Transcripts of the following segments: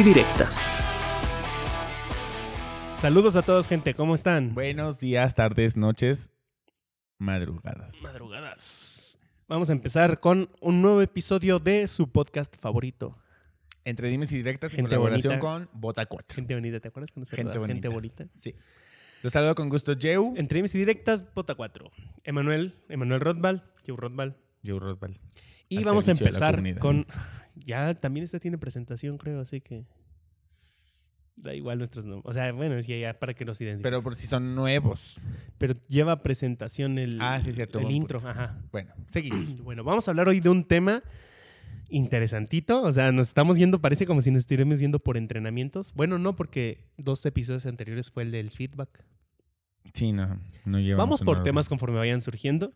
y Directas. Saludos a todos, gente. ¿Cómo están? Buenos días, tardes, noches, madrugadas. Madrugadas. Vamos a empezar con un nuevo episodio de su podcast favorito. Entre Dimes y Directas en Gente colaboración bonita. con Bota 4. Gente bonita, ¿te acuerdas cuando se Gente bonita. Gente bonita? Sí. Los saludo con gusto, Joe. Entre Dimes y Directas, Bota 4. Emanuel, Emanuel Rothbal, Joe Rothbal. Joe Rothbard. Y Al vamos a empezar con... Ya, también este tiene presentación, creo, así que... Da igual nuestros nombres. O sea, bueno, es que ya para que nos identifiquen. Pero por si son nuevos. Pero lleva presentación el, Ah, sí, cierto, el intro. punto. Ajá. Bueno, seguimos. Bueno, vamos a hablar hoy de un tema interesantito. O sea, nos estamos yendo, parece como si nos estuviéramos yendo por entrenamientos. Bueno, no, porque dos episodios anteriores fue el del feedback. Sí, no, no llevamos Vamos por temas conforme vayan surgiendo.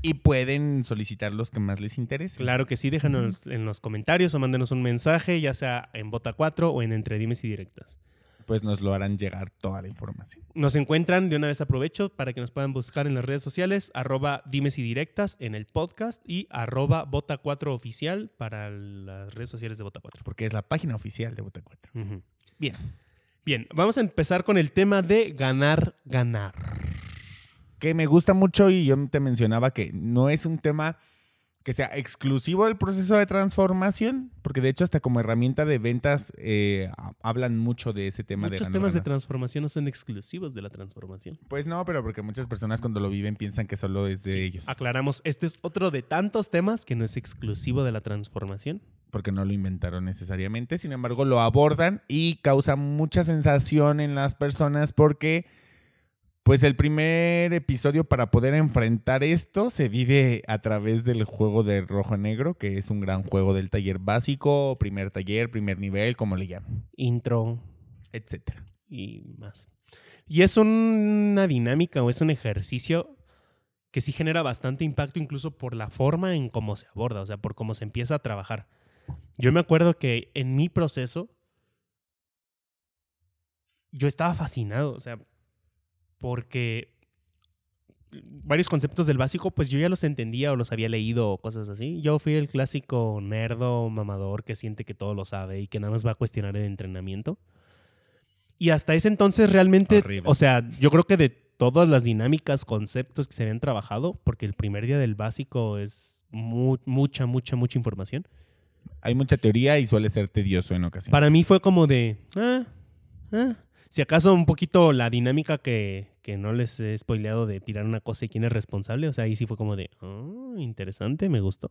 Y pueden solicitar los que más les interesen. Claro que sí, déjanos en los comentarios o mándenos un mensaje, ya sea en Bota 4 o en Entre Dimes y Directas. Pues nos lo harán llegar toda la información. Nos encuentran, de una vez aprovecho, para que nos puedan buscar en las redes sociales, arroba dimes y directas en el podcast y arroba bota 4 oficial para las redes sociales de Bota 4. Porque es la página oficial de Bota 4. Ujú. Bien. Bien, vamos a empezar con el tema de ganar, ganar. Que me gusta mucho y yo te mencionaba que no es un tema que sea exclusivo del proceso de transformación, porque de hecho hasta como herramienta de ventas eh, ha- hablan mucho de ese tema de Muchos temas de transformación no son exclusivos de la transformación. Pues no, pero porque muchas personas cuando lo viven piensan que solo es de Sí, ellos, Aclaramos, este es otro de tantos temas que no es exclusivo de la transformación. porque no lo inventaron necesariamente, sin embargo lo abordan y causa mucha sensación en las personas porque pues el primer episodio para poder enfrentar esto se vive a través del juego de rojo negro, que es un gran juego del taller básico, primer taller, primer nivel, como le llaman, Intro etcétera. y más. Y es una dinámica o es un ejercicio que sí genera bastante impacto incluso por la forma en cómo se aborda, o sea, por cómo se empieza a trabajar. Yo me acuerdo que en mi proceso yo estaba fascinado, o sea, porque varios conceptos del básico, pues yo ya los entendía o los había leído o cosas así. Yo fui el clásico nerdo mamador que siente que todo lo sabe y que nada más va a cuestionar el entrenamiento. Y hasta ese entonces realmente, Horrible. o sea, yo creo que de todas las dinámicas, conceptos que se habían trabajado, porque el primer día del básico es mu- mucha, mucha, mucha información. Hay mucha teoría y suele ser tedioso en ocasiones. Para mí fue como de, ah, ah. Si acaso un poquito la dinámica que, que no les he spoileado de tirar una cosa y quién es responsable, o sea, ahí sí fue como de, oh, interesante, me gustó.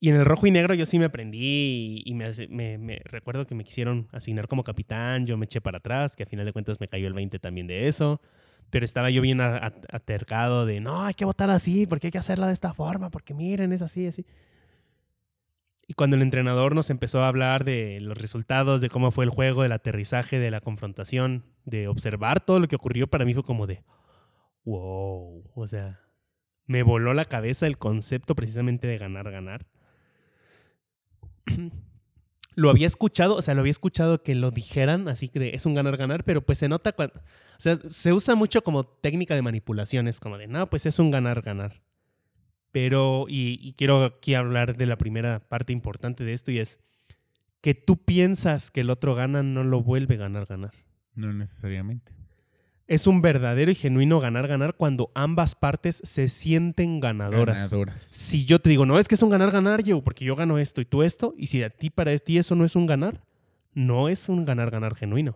Y en el rojo y negro yo sí me aprendí y, me, me- me- recuerdo que me quisieron asignar como capitán, yo me eché para atrás, que a final de cuentas me cayó el 20 también de eso, pero estaba yo bien atercado de, no, hay que votar así, porque hay que hacerla de esta forma, porque miren, es así, así. Y cuando el entrenador nos empezó a hablar de los resultados, de cómo fue el juego, del aterrizaje, de la confrontación, de observar todo lo que ocurrió, para mí fue como de, wow, o sea, me voló la cabeza el concepto precisamente de ganar, ganar. Lo había escuchado, o sea, lo había escuchado que lo dijeran, así que de, es un ganar, ganar, pero pues se nota cuando, o sea, se usa mucho como técnica de manipulaciones, como de, no, pues es un ganar, ganar. Pero, y, y quiero aquí hablar de la primera parte importante de esto y es que tú piensas que el otro gana, no lo vuelve ganar, ganar. No necesariamente. Es un verdadero y genuino ganar, ganar cuando ambas partes se sienten ganadoras. Ganadoras. Si yo te digo, no, es que es un ganar, ganar, yo, porque yo gano esto y tú esto, y si a ti para ti eso no es un ganar, no es un ganar, ganar genuino.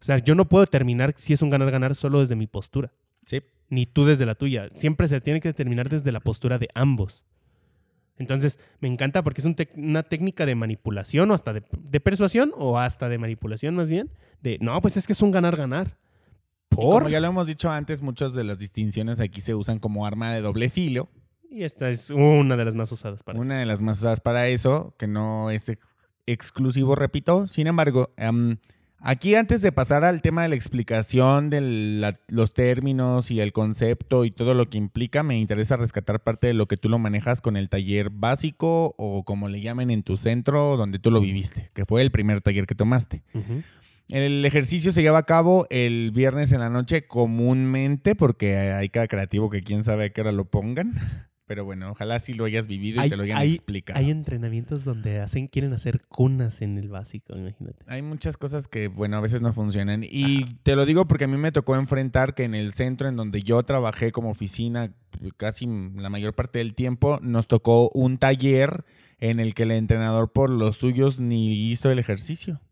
O sea, yo no puedo determinar si es un ganar, ganar solo desde mi postura Sí. Ni tú desde la tuya. Siempre se tiene que determinar desde la postura de ambos. Entonces, me encanta porque es un una técnica de manipulación o hasta de, de persuasión o hasta de manipulación más bien. De, no, pues es que es un ganar-ganar. Como ya lo hemos dicho antes, muchas de las distinciones aquí se usan como arma de doble filo. Y esta es una de las más usadas para Una eso. de las más usadas para eso, que no es ex- exclusivo, repito. Sin embargo, em, aquí antes de pasar al tema de la explicación de la- los términos y el concepto y todo lo que implica, me interesa rescatar parte de lo que tú lo manejas con el taller básico o como le llamen en tu centro donde tú lo viviste, que fue el primer taller que tomaste. El ejercicio se lleva a cabo el viernes en la noche comúnmente porque hay cada creativo que quién sabe a qué hora lo pongan. Pero bueno, ojalá sí lo hayas vivido y Hay- te lo hayan hay- explicado. Hay entrenamientos donde hacen, quieren hacer cunas en el básico, imagínate. Hay muchas cosas que, bueno, a veces no funcionan. Y te lo digo porque a mí me tocó enfrentar que en el centro en donde yo trabajé como oficina casi la mayor parte del tiempo, nos tocó un taller en el que el entrenador por los suyos ni hizo el ejercicio.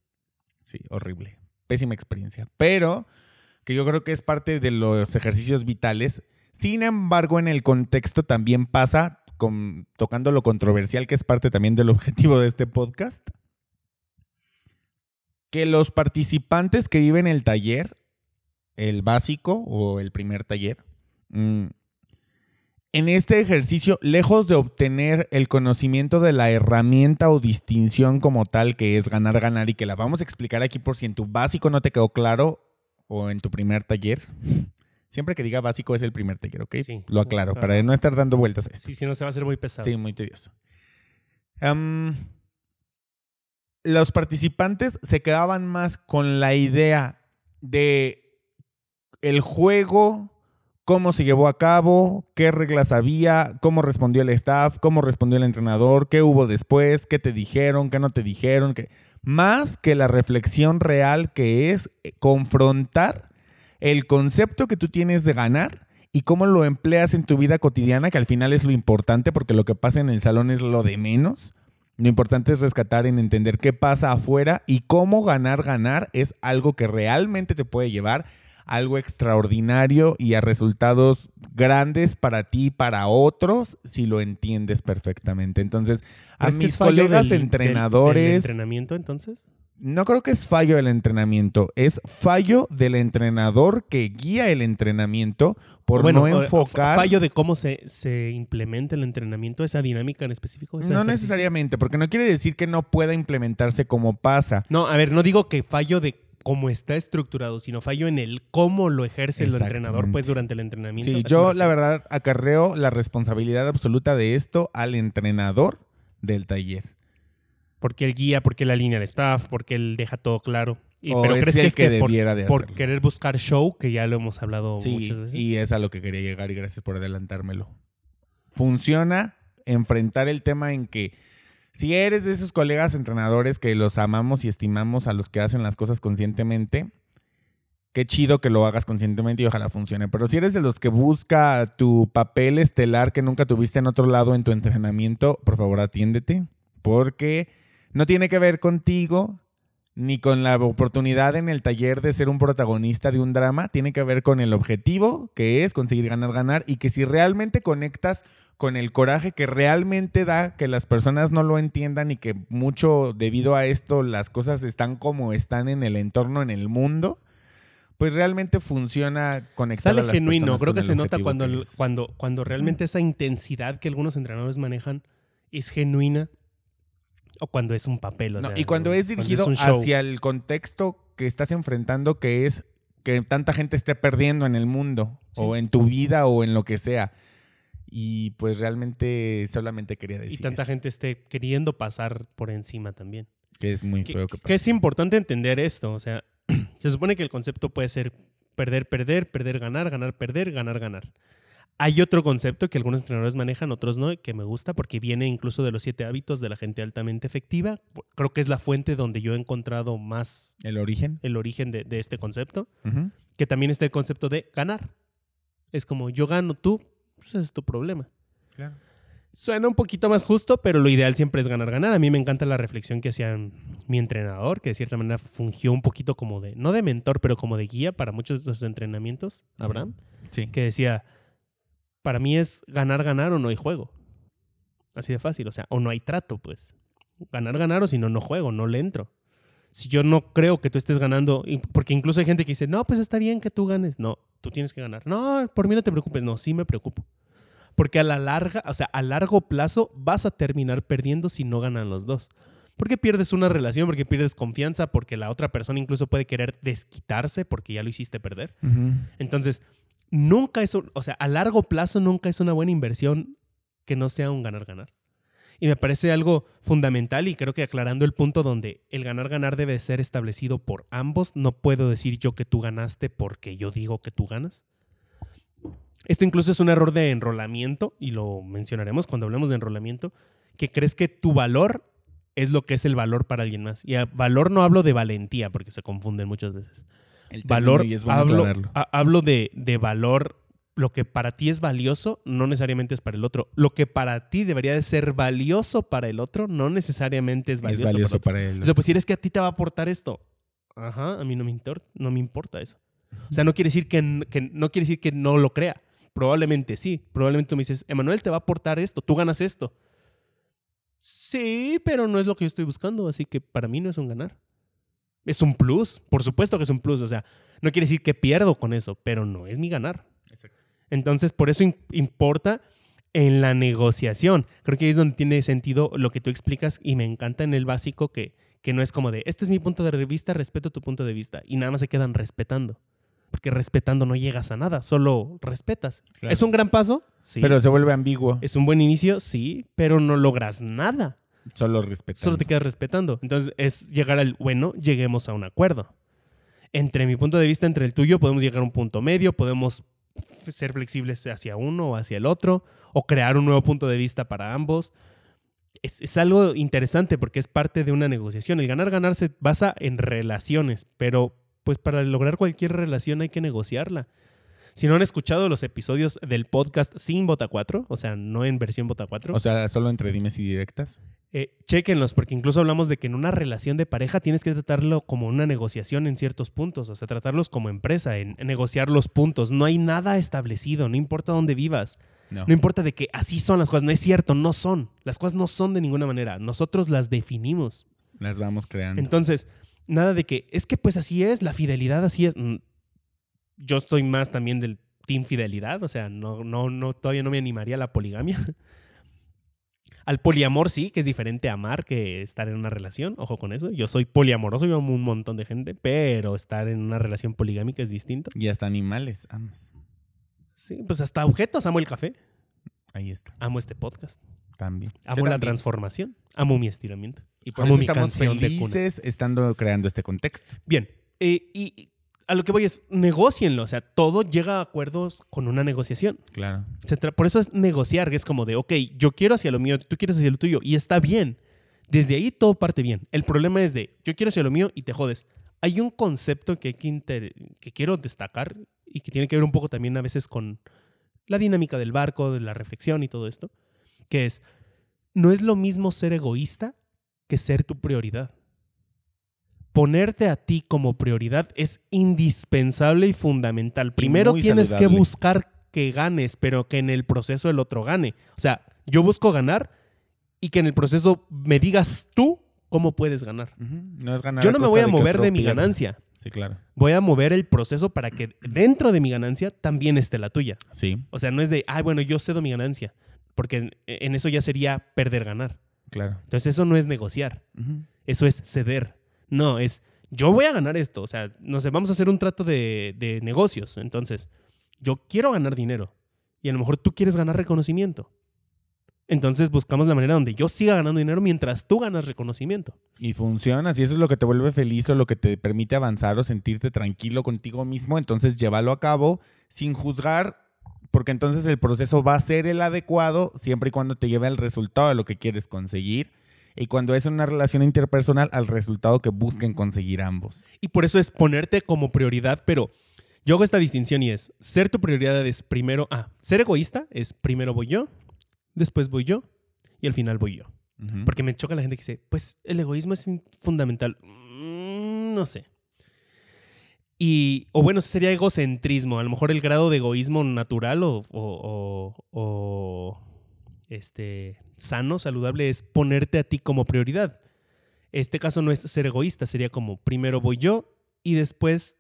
Sí, horrible. Pésima experiencia. Pero que yo creo que es parte de los ejercicios vitales. Sin embargo, en el contexto también pasa, tocando lo controversial, que es parte también del objetivo de este podcast, que los participantes que viven el taller, el básico o el primer taller, mm, en este ejercicio, lejos de obtener el conocimiento de la herramienta o distinción como tal que es ganar, ganar y que la vamos a explicar aquí por si en tu básico no te quedó claro o en tu primer taller. Siempre que diga básico es el primer taller, ¿ok? Sí. Lo aclaro, para no estar dando vueltas a esto. Sí, si no se va a hacer muy pesado. Sí, muy tedioso. Los participantes se quedaban más con la idea de el juego, cómo se llevó a cabo, qué reglas había, cómo respondió el staff, cómo respondió el entrenador, qué hubo después, qué te dijeron, qué no te dijeron, qué- más que la reflexión real que es eh, confrontar el concepto que tú tienes de ganar y cómo lo empleas en tu vida cotidiana, que al final es lo importante, porque lo que pasa en el salón es lo de menos. Lo importante es rescatar en entender qué pasa afuera y cómo ganar, ganar es algo que realmente te puede llevar a algo extraordinario y a resultados grandes para ti y para otros si lo entiendes perfectamente. Entonces, a ¿Crees que mis colegas del- del- entrenadores... del entrenamiento, entonces? No creo que es fallo del entrenamiento, es fallo del entrenador que guía el entrenamiento por Bueno, no enfocar. Fallo de cómo se, se implementa el entrenamiento, esa dinámica en específico. no ejercicio. necesariamente, porque no quiere decir que no pueda implementarse como pasa. No, a ver, no digo que fallo de cómo está estructurado, sino fallo en el cómo lo ejerce el entrenador pues durante el entrenamiento. Sí, yo la verdad acarreo la responsabilidad absoluta de esto al entrenador del taller. Porque él guía, porque él alinea al staff, porque él deja todo claro. Y, O pero es crees el que es que que por, debiera de por querer buscar show, que ya lo hemos hablado Sí, muchas veces. y es a lo que quería llegar y gracias por adelantármelo. Funciona enfrentar el tema en que si eres de esos colegas entrenadores que los amamos y estimamos a los que hacen las cosas conscientemente, qué chido que lo hagas conscientemente y ojalá funcione. Pero si eres de los que busca tu papel estelar que nunca tuviste en otro lado en tu entrenamiento, por favor atiéndete, porque no tiene que ver contigo ni con la oportunidad en el taller de ser un protagonista de un drama, tiene que ver con el objetivo, que es conseguir ganar, ganar, y que si realmente conectas con el coraje que realmente da que las personas no lo entiendan y que mucho debido a esto las cosas están como están en el entorno, en el mundo, pues realmente funciona conectar Sale a las genuino, creo que se nota cuando, que cuando, cuando realmente esa intensidad que algunos entrenadores manejan es genuina o cuando es un papel. o No, sea, y cuando es dirigido hacia el contexto que estás enfrentando, que es que tanta gente esté perdiendo en el mundo, Sí. o en tu vida, o en lo que sea. Y pues realmente solamente quería decir y tanta eso, gente esté queriendo pasar por encima también. que es muy Que, feo que es importante entender esto. O sea, se supone que el concepto puede ser perder, perder, perder, ganar, ganar, perder, ganar, ganar. Hay otro concepto que algunos entrenadores manejan, otros no, que me gusta porque viene incluso de los siete hábitos de la gente altamente efectiva. Creo que es la fuente donde yo he encontrado más el origen. el origen de, de este concepto. Que también está el concepto de ganar. Es como yo gano, tú, pues ese es tu problema. Suena un poquito más justo, pero lo ideal siempre es ganar, ganar. A mí me encanta la reflexión que hacía mi entrenador, que de cierta manera fungió un poquito como de, no de mentor, pero como de guía para muchos de los entrenamientos, Abraham, Sí. que decía, para mí es ganar, ganar o no hay juego. Así de fácil, o sea, o no hay trato, pues. Ganar, ganar o si no, no juego, no le entro. Si yo no creo que tú estés ganando, porque incluso hay gente que dice, no, pues está bien que tú ganes. No, tú tienes que ganar. No, por mí no te preocupes. No, sí me preocupo. Porque a la larga, o sea, a largo plazo vas a terminar perdiendo si no ganan los dos. Porque pierdes una relación, porque pierdes confianza, porque la otra persona incluso puede querer desquitarse porque ya lo hiciste perder. Entonces, nunca es, un- o sea, a largo plazo nunca es una buena inversión que no sea un ganar-ganar. Y me parece algo fundamental y creo que aclarando el punto donde el ganar-ganar debe ser establecido por ambos, no puedo decir yo que tú ganaste porque yo digo que tú ganas. Esto incluso es un error de enrolamiento y lo mencionaremos cuando hablemos de enrolamiento, que crees que tu valor es lo que es el valor para alguien más. Y a valor no hablo de valentía porque se confunden muchas veces El valor, y es bueno hablo, hablo de, de valor, lo que para ti es valioso no necesariamente es para el otro. Lo que para ti debería de ser valioso para el otro no necesariamente es es valioso, valioso para para el él. otro. Pues si eres que a ti te va a aportar esto, ajá, a mí no me, intor- no me importa eso. O sea, no quiere decir que, que- no quiere decir que no lo crea. Probablemente sí. Probablemente tú me dices, Emanuel te va a aportar esto, tú ganas esto. Sí, pero no es lo que yo estoy buscando, así que para mí no es un ganar. Es un plus, por supuesto que es un plus. O sea, no quiere decir que pierdo con eso, pero no es mi ganar. Exacto. Entonces, por eso im- importa en la negociación. Creo que ahí es donde tiene sentido lo que tú explicas y me encanta en el básico que, que no es como de, este es mi punto de vista, respeto tu punto de vista. Y nada más se quedan respetando. Porque respetando no llegas a nada, solo respetas. Claro. ¿Es un gran paso? Sí. Pero se vuelve ambiguo. ¿Es un buen inicio? Sí, pero no logras nada. Solo respetar. Solo te quedas respetando. Entonces es llegar al, bueno, lleguemos a un acuerdo. Entre mi punto de vista, entre el tuyo, podemos llegar a un punto medio, podemos ser flexibles hacia uno o hacia el otro, o crear un nuevo punto de vista para ambos. Es, es algo interesante porque es parte de una negociación. El ganar-ganar se basa en relaciones, pero pues para lograr cualquier relación hay que negociarla. Si no han escuchado los episodios del podcast sin Bota 4, o sea, no en versión Bota 4, O sea, solo entre dimes y directas. eh, chéquenlos, porque incluso hablamos de que en una relación de pareja tienes que tratarlo como una negociación en ciertos puntos, o sea, tratarlos como empresa, en, en negociar los puntos. No hay nada establecido, no importa dónde vivas, No. no importa de que así son las cosas, no es cierto, no son. Las cosas no son de ninguna manera, nosotros las definimos. Las vamos creando. Entonces, nada de que es que pues así es, la fidelidad así es. Yo estoy más también del team fidelidad, o sea, no, no, no, todavía no me animaría a la poligamia. Al poliamor sí, que es diferente amar que estar en una relación, ojo con eso. Yo soy poliamoroso, yo amo un montón de gente, pero estar en una relación poligámica es distinto. y hasta animales, amas. Sí, pues hasta objetos, amo el café, Ahí está. amo este podcast, También. amo la transformación, amo mi estiramiento. Y por amo eso mi estamos de felices estando creando este contexto. Bien, eh, y a lo que voy es, negocienlo, o sea, todo llega a acuerdos con una negociación. Claro. Por eso es negociar, que es como de, ok, yo quiero hacia lo mío, tú quieres hacia lo tuyo, y está bien. Desde ahí todo parte bien. El problema es de, yo quiero hacia lo mío y te jodes. Hay un concepto que, hay que quiero destacar y que tiene que ver un poco también a veces con la dinámica del barco, de la reflexión y todo esto, que es, no es lo mismo ser egoísta que ser tu prioridad. Ponerte a ti como prioridad es indispensable y fundamental. Primero tienes que buscar que ganes, pero que en el proceso el otro gane. O sea, yo busco ganar y que en el proceso me digas tú cómo puedes ganar. No es ganar Yo no me voy a mover de mi ganancia. Sí, claro. Voy a mover el proceso para que dentro de mi ganancia también esté la tuya. Sí, O sea, no es de, ay, bueno, yo cedo mi ganancia, porque en, eso ya sería perder ganar. claro. Entonces eso no es negociar, eso es ceder. No, es, yo voy a ganar esto. O sea, no sé, vamos a hacer un trato de, de negocios. Entonces, yo quiero ganar dinero y a lo mejor tú quieres ganar reconocimiento. Entonces buscamos la manera donde yo siga ganando dinero mientras tú ganas reconocimiento. Y funciona, si eso es lo que te vuelve feliz o lo que te permite avanzar o sentirte tranquilo contigo mismo, entonces llévalo a cabo sin juzgar, porque entonces el proceso va a ser el adecuado siempre y cuando te lleve al resultado de lo que quieres conseguir. Y cuando es una relación interpersonal, al resultado que busquen conseguir ambos. Y por eso es ponerte como prioridad, pero yo hago esta distinción y es, ser tu prioridad es primero, ah, ser egoísta es primero voy yo, después voy yo y al final voy yo. Porque me choca la gente que dice, pues el egoísmo es fundamental. Mm, no sé. Y, o bueno, eso sería egocentrismo. A lo mejor el grado de egoísmo natural o, o- o- o, este, sano, saludable, es ponerte a ti como prioridad. Este caso no es ser egoísta, sería como primero voy yo y después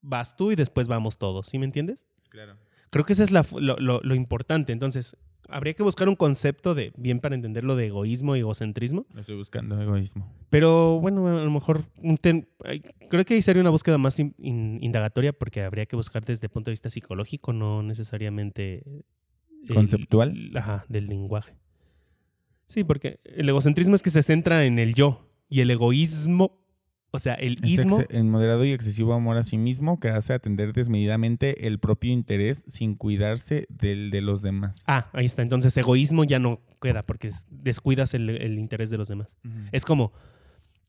vas tú y después vamos todos. ¿Sí me entiendes? Claro. Creo que eso es la lo, lo- lo importante. Entonces, habría que buscar un concepto de, bien para entenderlo, de egoísmo y egocentrismo. Estoy buscando egoísmo. Pero bueno, a lo mejor un ten- creo que ahí sería una búsqueda más in- in- indagatoria porque habría que buscar desde el punto de vista psicológico, no necesariamente el- ¿Conceptual? ajá, del lenguaje. Sí, porque el egocentrismo es que se centra en el yo y el egoísmo, o sea, el Es ismo, moderado y excesivo amor a sí mismo que hace atender desmedidamente el propio interés sin cuidarse del de los demás. Ah, ahí está. Entonces, egoísmo ya no queda porque es- descuidas el, el interés de los demás. Es como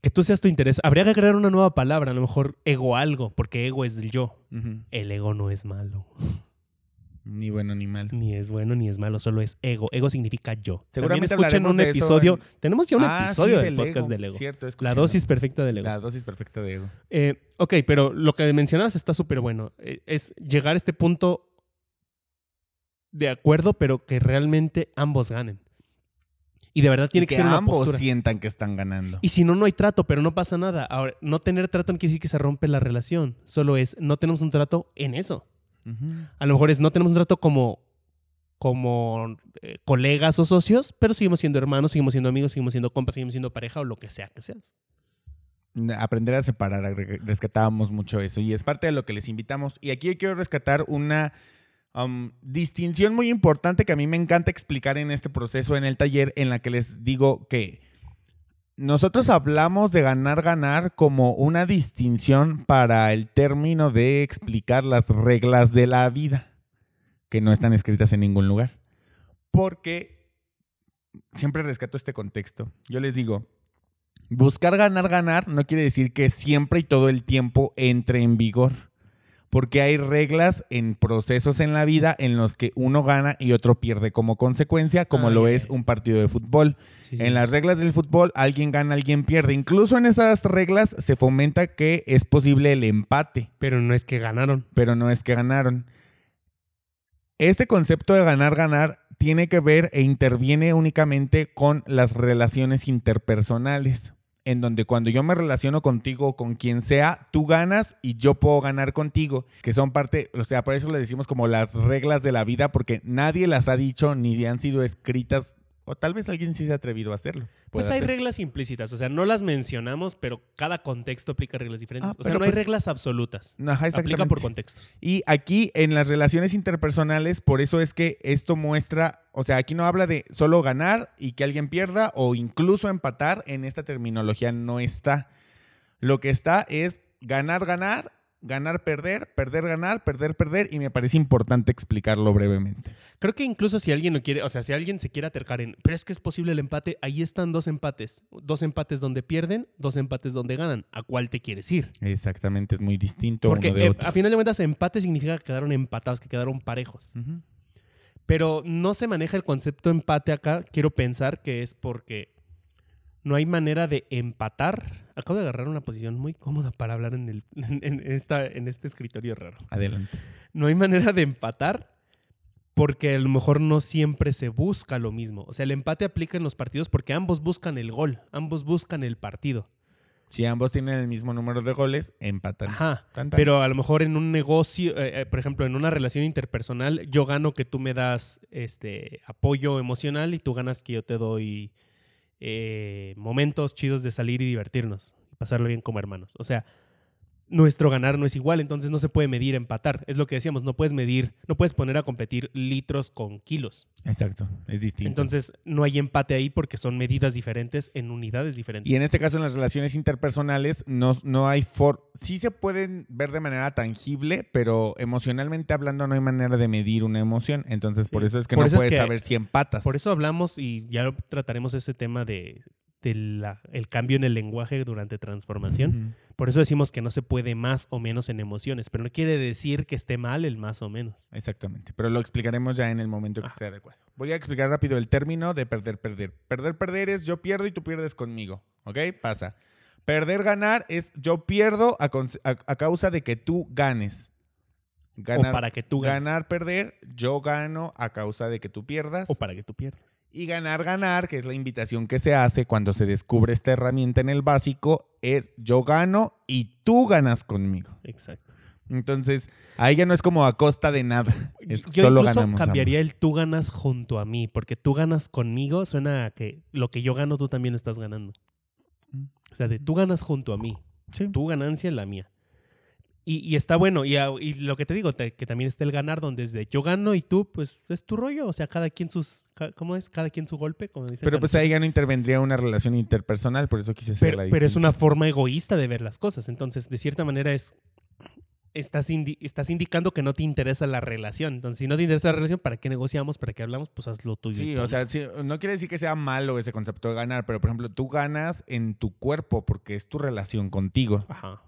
que tú seas tu interés. Habría que crear una nueva palabra, a lo mejor ego algo, porque ego es del yo. El ego no es malo, Ni bueno ni malo. ni es bueno ni es malo, solo es ego. Ego significa yo. Seguramente También escuchen un episodio. en- Tenemos ya un Ah, episodio sí, del podcast del ego. Cierto, La dosis perfecta del ego. La dosis perfecta de ego. Eh, ok, pero lo que mencionabas está súper bueno. Eh, es llegar a este punto de acuerdo, pero que realmente ambos ganen. Y de verdad tiene Y que, ser una ambos postura. sientan que están ganando. Y si no, no hay trato, pero no pasa nada. Ahora, no tener trato no quiere decir que se rompe la relación. Solo es, no tenemos un trato en eso. A lo mejor es, no tenemos un trato como, como eh, colegas o socios, pero seguimos siendo hermanos, seguimos siendo amigos, seguimos siendo compas, seguimos siendo pareja o lo que sea que seas. aprender a separar, rescatábamos mucho eso y es parte de lo que les invitamos. Y aquí yo quiero rescatar una um, distinción muy importante que a mí me encanta explicar en este proceso en el taller, en la que les digo que nosotros hablamos de ganar, ganar como una distinción para el término de explicar las reglas de la vida, que no están escritas en ningún lugar. Porque siempre rescato este contexto. Yo les digo, Buscar ganar, ganar no quiere decir que siempre y todo el tiempo entre en vigor. Porque hay reglas en procesos en la vida en los que uno gana y otro pierde como consecuencia, como Ah, lo es un partido de fútbol. Sí, sí. En las reglas del fútbol, alguien gana, alguien pierde. Incluso en esas reglas se fomenta que es posible el empate Pero no es que ganaron. pero no es que ganaron. Este concepto de ganar, ganar tiene que ver e interviene únicamente con las relaciones interpersonales, en donde cuando yo me relaciono contigo o con quien sea, tú ganas y yo puedo ganar contigo, que son parte, o sea, por eso le decimos como las reglas de la vida, porque nadie las ha dicho ni han sido escritas, o tal vez alguien sí se ha atrevido a hacerlo. Pues hay reglas implícitas, o sea, no las mencionamos, pero cada contexto aplica reglas diferentes. Ah, o sea, no hay pues- reglas absolutas. Ajá, Aplica exactamente. por contextos. Y aquí en las relaciones interpersonales, por eso es que esto muestra, o sea, aquí no habla de solo ganar y que alguien pierda o incluso empatar, en esta terminología no está. Lo que está es ganar, ganar, ganar, perder, perder, ganar, perder, perder y me parece importante explicarlo brevemente. Creo que incluso si alguien no quiere, o sea, si alguien se quiere acercar en, pero es que es posible el empate, ahí están dos empates. Dos empates donde pierden, dos empates donde ganan. ¿A cuál te quieres ir? Exactamente, es muy distinto Porque uno de eh, otro. a final de cuentas, empate significa que quedaron empatados, que quedaron parejos. Pero no se maneja el concepto empate acá. Quiero pensar que es porque no hay manera de empatar. Acabo de agarrar una posición muy cómoda para hablar en, el, en, esta, en este escritorio raro. Adelante. No hay manera de empatar porque a lo mejor no siempre se busca lo mismo. O sea, el empate aplica en los partidos porque ambos buscan el gol, ambos buscan el partido. Si ambos tienen el mismo número de goles, empatan. Ajá. Tan, tan. Pero a lo mejor en un negocio, eh, eh, por ejemplo, en una relación interpersonal, yo gano que tú me das este apoyo emocional y tú ganas que yo te doy eh, momentos chidos de salir y divertirnos y pasarlo bien como hermanos. O sea, nuestro ganar no es igual, entonces no se puede medir empatar. Es lo que decíamos, no puedes medir, no puedes poner a competir litros con kilos. Exacto, es distinto. Entonces no hay empate ahí porque son medidas diferentes en unidades diferentes. Y en este caso, en las relaciones interpersonales, no, no hay for sí se pueden ver de manera tangible, pero emocionalmente hablando no hay manera de medir una emoción. Entonces, por eso es que Por no es puedes que- saber si empatas. Por eso hablamos y ya trataremos ese tema de, de la- el cambio en el lenguaje durante transformación. Por eso decimos que no se puede más o menos en emociones, pero no quiere decir que esté mal el más o menos. Exactamente, pero lo explicaremos ya en el momento que sea adecuado. Voy a explicar rápido el término de perder, perder. Perder, perder es yo pierdo y tú pierdes conmigo, ¿ok? Pasa. Perder, ganar es yo pierdo a- a causa de que tú ganes. Ganar, o para que tú ganes. ganar, perder, yo gano a causa de que tú pierdas. O para que tú pierdas. Y ganar, ganar, que es la invitación que se hace cuando se descubre esta herramienta en el básico, es yo gano y tú ganas conmigo. Exacto. Entonces, ahí ya no es como a costa de nada. Es Yo solo incluso ganamos. cambiaría ambos. el tú ganas junto a mí, porque tú ganas conmigo suena a que lo que yo gano tú también estás ganando. O sea, de tú ganas junto a mí, Sí. tu ganancia la mía. Y, y está bueno, y, lo que te digo, te- que también está el ganar, donde es de yo gano y tú, pues es tu rollo. O sea, cada quien sus. ca- ¿Cómo es? Cada quien su golpe, como dicen. Pero pues ahí ya no intervendría una relación interpersonal, por eso quise hacer pero, la pero es una forma egoísta de ver las cosas. Entonces, de cierta manera es. Estás, indi- estás indicando que no te interesa la relación. Entonces, si no te interesa la relación, ¿para qué negociamos? ¿Para qué hablamos? Pues haz lo tuyo. Sí, o sea, sí, no quiere decir que sea malo ese concepto de ganar, pero por ejemplo, tú ganas en tu cuerpo porque es tu relación contigo. Ajá.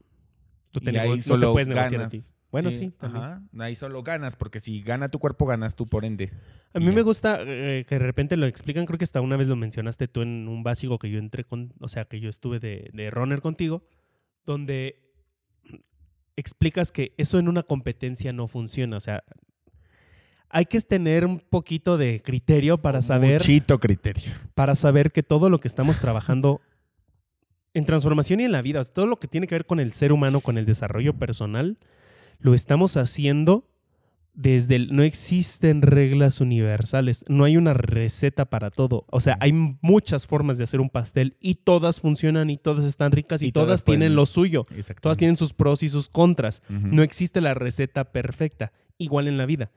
Tú te Y nego- ahí no te solo puedes negociar a ti. ganas. Bueno, sí. ajá, ahí solo ganas, porque si gana tu cuerpo, ganas tú por ende. A mí me gusta eh, que de repente lo explican, creo que hasta una vez lo mencionaste tú en un básico que yo entré con, o sea, que yo estuve de, de runner contigo, donde explicas que eso en una competencia no funciona, o sea, hay que tener un poquito de criterio para Con saber, Muchito criterio. para saber que todo lo que estamos trabajando en transformación y en la vida, todo lo que tiene que ver con el ser humano, con el desarrollo personal, lo estamos haciendo desde el, no existen reglas universales, no hay una receta para todo. O sea, hay muchas formas de hacer un pastel y todas funcionan y todas están ricas y, Y todas, todas tienen lo suyo. Exacto. Todas tienen sus pros y sus contras. No existe la receta perfecta, igual en la vida.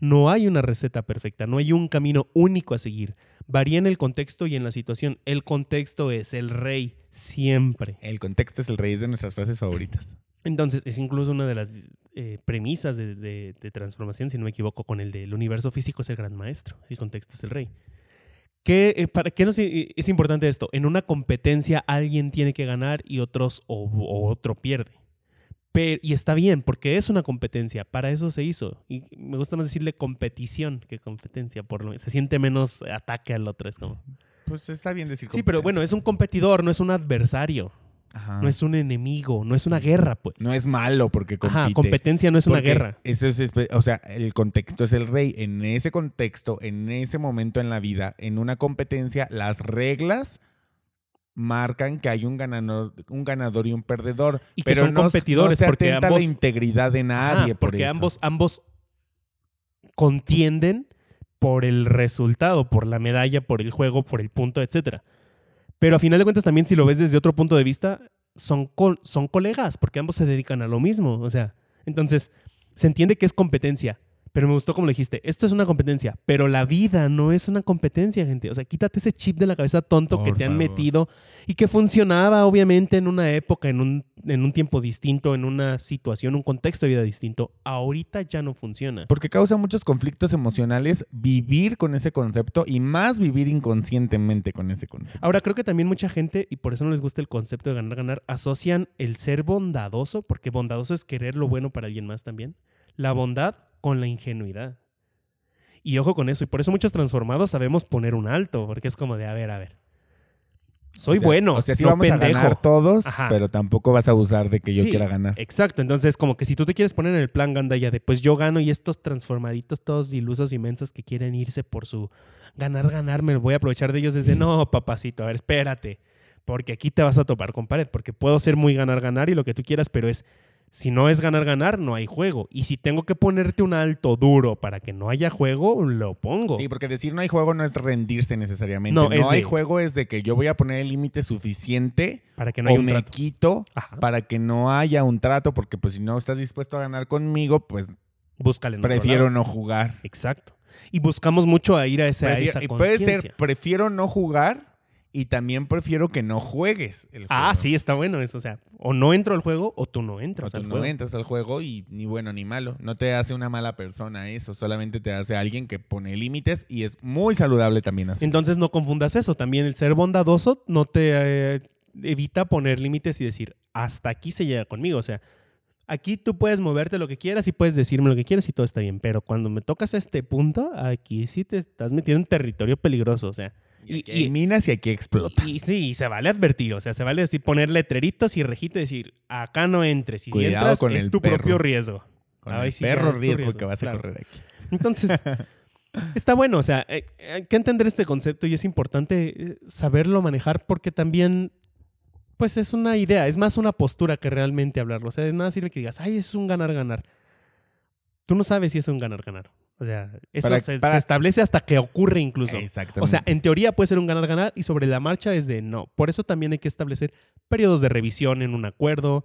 No hay una receta perfecta, no hay un camino único a seguir. Varía en el contexto y en la situación. El contexto es el rey, siempre. El contexto es el rey es de nuestras frases favoritas. Entonces, es incluso una de las eh, premisas de, de- de transformación, si no me equivoco, con el del universo físico es el gran maestro, el contexto es el rey. ¿Qué, eh, ¿Para qué nos i- es importante esto? En una competencia alguien tiene que ganar y otros o, o otro pierde. Pero, y está bien, porque es una competencia, para eso se hizo. Y me gusta más decirle competición que competencia, por lo se siente menos ataque al otro. Es como... Pues está bien decir Sí, pero bueno, es un competidor, no es un adversario, Ajá. no es un enemigo, no es una guerra, pues. No es malo porque compite. Ajá, competencia no es una guerra. Eso es, o sea, el contexto es el rey. En ese contexto, en ese momento en la vida, en una competencia, las reglas marcan que hay un ganador, un ganador y un perdedor. Y que pero son no, competidores, no se porque atenta ambos- la integridad de nadie. Por porque eso. ambos, ambos contienden por el resultado, por la medalla, por el juego, por el punto, etc. Pero a final de cuentas también si lo ves desde otro punto de vista, son, son colegas, porque ambos se dedican a lo mismo. O sea, entonces se entiende que es competencia. Pero me gustó como lo dijiste, esto es una competencia, pero la vida no es una competencia, gente. O sea, quítate ese chip de la cabeza tonto que Por te han favor. metido y que funcionaba obviamente en una época, en un, en un tiempo distinto, en una situación, un contexto de vida distinto. Ahorita ya no funciona. Porque causa muchos conflictos emocionales vivir con ese concepto y más vivir inconscientemente con ese concepto. Ahora creo que también mucha gente, y por eso no les gusta el concepto de ganar, ganar, asocian el ser bondadoso, porque bondadoso es querer lo bueno para alguien más también, la bondad con la ingenuidad. Y ojo con eso, y por eso muchos transformados sabemos poner un alto, porque es como de, a ver, a ver. Soy O sea- bueno, O sea, sí no vamos a pendejo. ganar todos, Ajá. pero tampoco vas a abusar de que yo Sí, quiera ganar. Exacto, entonces como que si tú te quieres poner en el plan gandaya de pues yo gano y estos transformaditos todos ilusos inmensos que quieren irse por su ganar, ganar, me voy a aprovechar de ellos desde no, papacito, a ver, espérate, porque aquí te vas a topar con pared, porque puedo ser muy ganar, ganar y lo que tú quieras, pero es, si no es ganar, ganar, no hay juego. Y si tengo que ponerte un alto duro para que no haya juego, lo pongo. Sí, porque decir no hay juego no es rendirse necesariamente. No, hay de- juego es de que yo voy a poner el límite suficiente para que no haya o un me trato. quito Ajá. para que no haya un trato, porque pues si no estás dispuesto a ganar conmigo, pues Búscale prefiero no jugar. Exacto. Y buscamos mucho a ir a esa, a Prefiero- esa y puede ser, prefiero no jugar y también prefiero que no juegues el juego. Ah, sí, está bueno eso. O sea, o no entro al juego o tú no O entras tú al no entras al juego y ni bueno ni malo. No te hace una mala persona eso, solamente te hace alguien que pone límites y es muy saludable también así. Entonces no confundas eso. También el ser bondadoso no te eh, evita poner límites y decir, hasta aquí se llega conmigo. O sea, aquí tú puedes moverte lo que quieras y puedes decirme lo que quieras y todo está bien. Pero cuando me tocas a este punto, aquí sí te estás metiendo en territorio peligroso. O sea, Y, aquí hay minas y aquí explota. y sí, y se vale advertir. O sea, se vale decir, poner letreritos y rejito y decir, acá no entres. Y si Cuidado entras, con es el tu perro. propio riesgo. Con Ay, el sí, ya perro riesgo, riesgo, que vas claro. a correr aquí. Entonces, está bueno, o sea, eh, hay que entender este concepto y es importante eh, saberlo manejar porque también pues es una idea, es más una postura que realmente hablarlo. O sea, de nada sirve que digas, ay, es un ganar-ganar. Tú no sabes si es un ganar-ganar. O sea, eso Para- se, para- se establece hasta que ocurre incluso. Exactamente. O sea, en teoría puede ser un ganar-ganar y sobre la marcha es de no. Por eso también hay que establecer periodos de revisión en un acuerdo,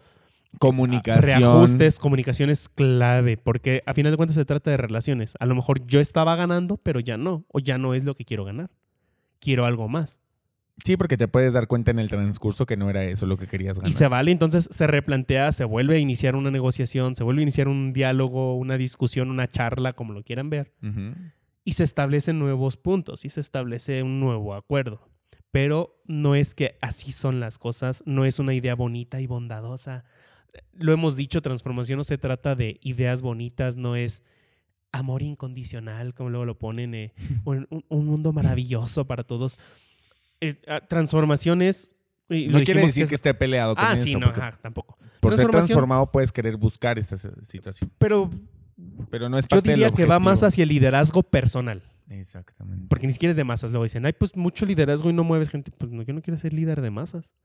comunicación. reajustes, comunicación es clave, porque a final de cuentas se trata de relaciones. A lo mejor yo estaba ganando, pero ya no, o ya no es lo que quiero ganar. Quiero algo más. Sí, porque te puedes dar cuenta en el transcurso que no era eso lo que querías ganar. Y se vale, entonces se replantea, se vuelve a iniciar una negociación, se vuelve a iniciar un diálogo, una discusión, una charla, como lo quieran ver, y se establecen nuevos puntos y se establece un nuevo acuerdo. Pero no es que así son las cosas, no es una idea bonita y bondadosa. Lo hemos dicho, transformación no se trata de ideas bonitas, no es amor incondicional, como luego lo ponen, eh, un mundo maravilloso para todos. Es- ah, transformación es... y lo No quiere decir es- que, esté peleado con Ah, eso. sí, no, porque ajá, tampoco. por ser transformado puedes querer buscar esa situación. Pero Pero no es yo del diría que va más hacia el liderazgo personal. Exactamente. Porque ni siquiera es de masas. Luego dicen, ay, pues mucho liderazgo y no mueves gente. Pues no, yo no quiero ser líder de masas.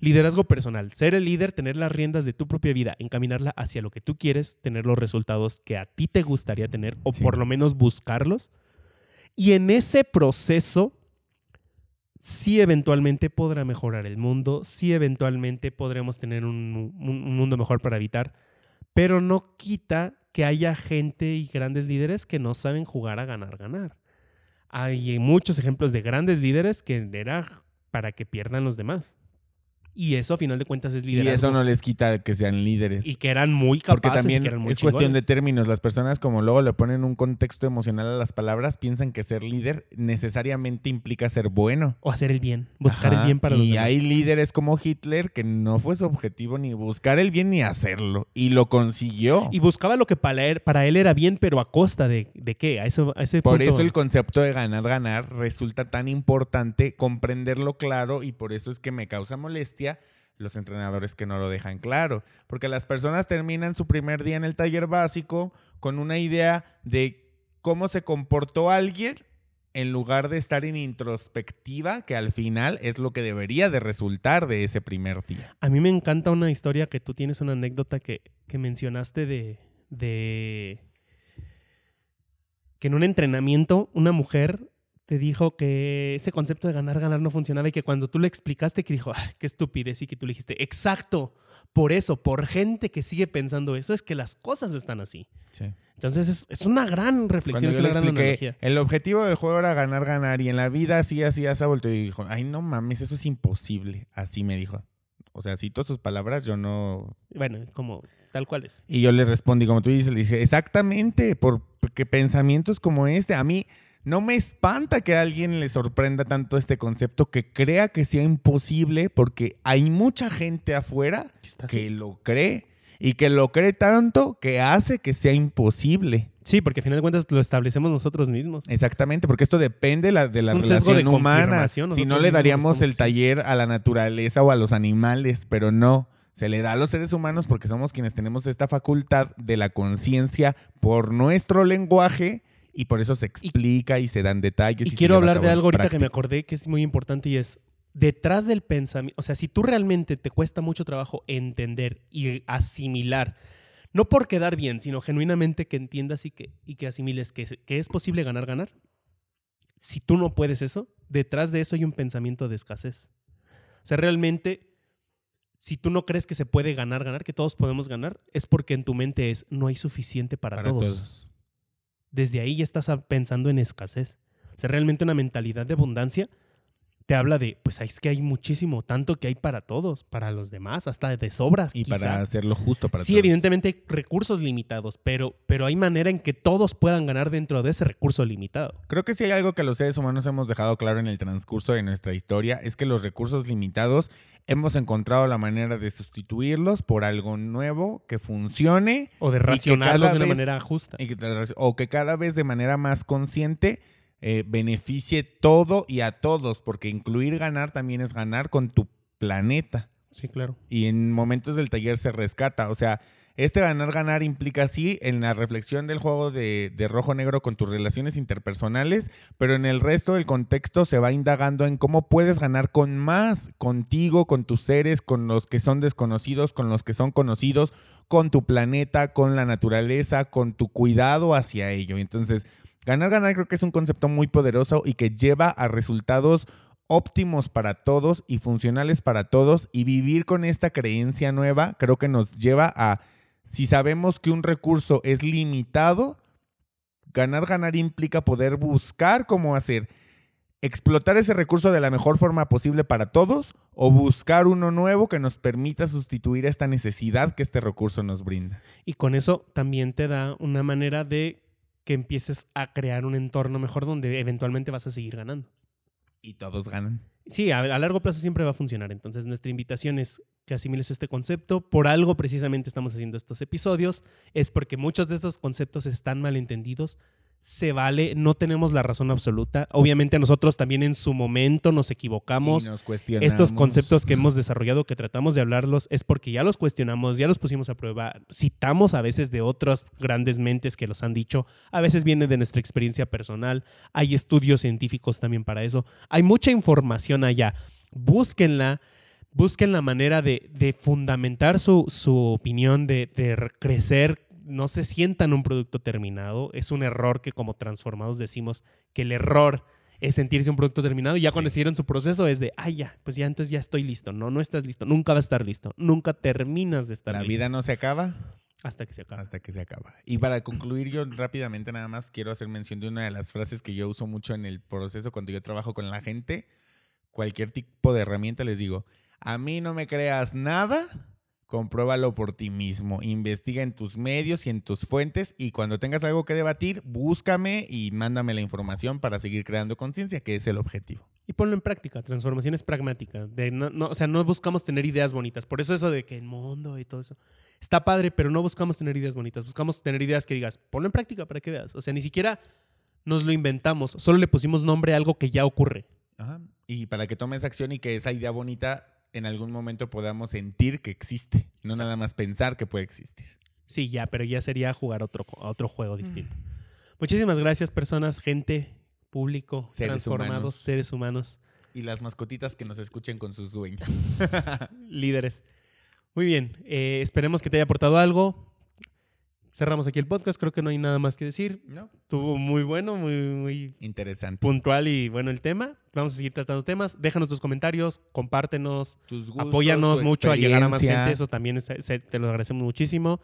Liderazgo personal. Ser el líder, tener las riendas de tu propia vida, encaminarla hacia lo que tú quieres, tener los resultados que a ti te gustaría tener o Sí. por lo menos buscarlos. Y en ese proceso, sí eventualmente podrá mejorar el mundo, sí eventualmente podremos tener un, un- un mundo mejor para habitar, pero no quita que haya gente y grandes líderes que no saben jugar a ganar, ganar. Hay muchos ejemplos de grandes líderes que era para que pierdan los demás. Y eso a final de cuentas es Y liderazgo. eso no les quita que sean líderes. Y que eran muy porque capaces y también que eran muy es cuestión de términos. Las personas como luego le ponen un contexto emocional a las palabras, piensan que ser líder necesariamente implica ser bueno. O hacer el bien, buscar el bien para y los demás. hay líderes como Hitler que no fue su objetivo ni buscar el bien ni hacerlo. Y lo consiguió. Y buscaba lo que para él, para él era bien, pero a costa de, de qué? A, eso, a ese Por punto eso el concepto de ganar, ganar resulta tan importante comprenderlo claro y por eso es que me causa molestia los entrenadores que no lo dejan claro. Porque las personas terminan su primer día en el taller básico con una idea de cómo se comportó alguien en lugar de estar en introspectiva, que al final es lo que debería de resultar de ese primer día. A mí me encanta una historia que tú tienes, una anécdota que, que mencionaste de, de que en un entrenamiento una mujer te dijo que ese concepto de ganar, ganar no funcionaba y que cuando tú le explicaste que dijo, "Ay, qué estupidez y que tú le dijiste, exacto, por eso, por gente que sigue pensando eso, es que las cosas están así. Entonces es, es una gran reflexión, es una gran expliqué, analogía. el objetivo del juego era ganar, ganar, y en la vida así, así, así, volteó y dijo, ay, no mames, eso es imposible. Así me dijo. O sea, cito sus palabras, yo no... Bueno, como tal cual es. Y yo le respondí, como tú dices, le dije, exactamente, por- porque pensamientos como este, a mí no me espanta que a alguien le sorprenda tanto este concepto, que crea que sea imposible, porque hay mucha gente afuera que lo cree, y que lo cree tanto que hace que sea imposible. Sí, porque al final de cuentas lo establecemos nosotros mismos. Exactamente, porque esto depende la- de la relación de humana. Si no le daríamos el taller a la naturaleza o a los animales, pero no. Se le da a los seres humanos porque somos quienes tenemos esta facultad de la conciencia por nuestro lenguaje y por eso se explica y, se dan detalles. Y se quiero hablar de algo ahorita que me acordé que es muy importante y es detrás del pensamiento, o sea, si tú realmente te cuesta mucho trabajo entender y asimilar, no por quedar bien, sino genuinamente que entiendas y que, y que asimiles que, es- que es posible ganar, ganar, si tú no puedes eso, detrás de eso hay un pensamiento de escasez. O sea, realmente, si tú no crees que se puede ganar, ganar, que todos podemos ganar, es porque en tu mente es no hay suficiente para, Para todos todos. Desde ahí ya estás pensando en escasez. O sea, realmente una mentalidad de abundancia te habla de, pues es que hay muchísimo, tanto que hay para todos, para los demás, hasta de sobras. Y quizá. para hacerlo justo para sí, todos. evidentemente hay recursos limitados, pero, pero hay manera en que todos puedan ganar dentro de ese recurso limitado. Creo que si hay algo que los seres humanos hemos dejado claro en el transcurso de nuestra historia es que los recursos limitados hemos encontrado la manera de sustituirlos por algo nuevo que funcione O de racionarlos de una vez- manera justa. y que tra- o que cada vez de manera más consciente eh, beneficie todo y a todos, porque incluir ganar también es ganar con tu planeta. Sí, claro. Y en momentos del taller se rescata, o sea, Este ganar-ganar implica sí en la reflexión del juego de, de rojo-negro con tus relaciones interpersonales, pero en el resto del contexto se va indagando en cómo puedes ganar con más, contigo, con tus seres, con los que son desconocidos, con los que son conocidos, con tu planeta, con la naturaleza, con tu cuidado hacia ello. Entonces, ganar-ganar creo que es un concepto muy poderoso y que lleva a resultados óptimos para todos y funcionales para todos y vivir con esta creencia nueva creo que nos lleva a si sabemos que un recurso es limitado, ganar, ganar implica poder buscar cómo hacer, explotar ese recurso de la mejor forma posible para todos o buscar uno nuevo que nos permita sustituir esta necesidad que este recurso nos brinda. Y con eso también te da una manera de que empieces a crear un entorno mejor donde eventualmente vas a seguir ganando. Y todos ganan. Sí, a, a, largo plazo siempre va a funcionar. Entonces, nuestra invitación es que asimiles este concepto. Por algo precisamente estamos haciendo estos episodios. Es porque muchos de estos conceptos están malentendidos. Se vale, no tenemos la razón absoluta. Obviamente nosotros también en su momento nos equivocamos. Y nos cuestionamos. Estos conceptos que hemos desarrollado, que tratamos de hablarlos, es porque ya los cuestionamos, ya los pusimos a prueba. Citamos a veces de otras grandes mentes que los han dicho. A veces viene de nuestra experiencia personal. Hay estudios científicos también para eso. Hay mucha información allá. Búsquenla busquen la manera de, de fundamentar su, su opinión, de, de, crecer. No se sientan un producto terminado. Es un error que como transformados decimos que el error es sentirse un producto terminado. Y ya sí. cuando hicieron su proceso es de, ay, ya, pues ya entonces ya estoy listo. No, no estás listo. Nunca vas a estar listo. Nunca terminas de estar La listo. vida no se acaba. Hasta que se acaba. Hasta que se acaba. Y para concluir, yo rápidamente nada más quiero hacer mención de una de las frases que yo uso mucho en el proceso cuando yo trabajo con la gente. Cualquier tipo de herramienta les digo, a mí no me creas nada, compruébalo por ti mismo. Investiga en tus medios y en tus fuentes y cuando tengas algo que debatir, búscame y mándame la información para seguir creando conciencia, que es el objetivo. Y ponlo en práctica, transformación es pragmática. De no, no, o sea, no buscamos tener ideas bonitas. Por eso eso de que el mundo y todo eso está padre, pero no buscamos tener ideas bonitas. Buscamos tener ideas que digas, ponlo en práctica para que veas. O sea, ni siquiera nos lo inventamos, solo le pusimos nombre a algo que ya ocurre. Ajá. Y para que tomes acción y que esa idea bonita en algún momento podamos sentir que existe, no Exacto. nada más pensar que puede existir. Sí, ya, pero ya sería jugar otro, otro juego distinto. Mm. Muchísimas gracias, personas, gente, público, seres transformados, humanos. seres humanos. Y las mascotitas que nos escuchen con sus dueños. Líderes. Muy bien, eh, esperemos que te haya aportado algo. Cerramos aquí el podcast, creo que no hay nada más que decir. No. Estuvo muy bueno, muy, muy interesante. Puntual y bueno el tema. Vamos a seguir tratando temas. Déjanos tus comentarios, compártenos, tus gustos, apóyanos tu mucho a llegar a más gente. Eso también es, te lo agradecemos muchísimo.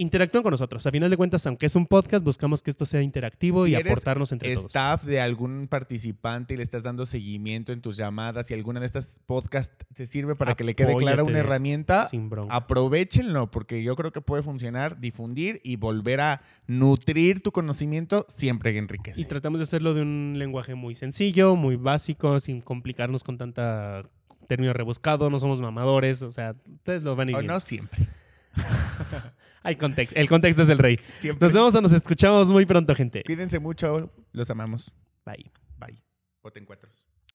Interactúen con nosotros. A final de cuentas, aunque es un podcast, buscamos que esto sea interactivo si y aportarnos entre staff todos. staff de algún participante y le estás dando seguimiento en tus llamadas y alguna de estas podcasts te sirve para que le quede clara una herramienta, aprovechenlo porque yo creo que puede funcionar, difundir y volver a nutrir tu conocimiento siempre que enriquece. Y tratamos de hacerlo de un lenguaje muy sencillo, muy básico, sin complicarnos con tanta término rebuscado, no somos mamadores, o sea, ustedes lo van a ir O no siempre. Hay contexto. El contexto es el rey. Siempre. Nos vemos o nos escuchamos muy pronto, gente. Cuídense mucho. Los amamos. Bye. Bye. Voten cuatro.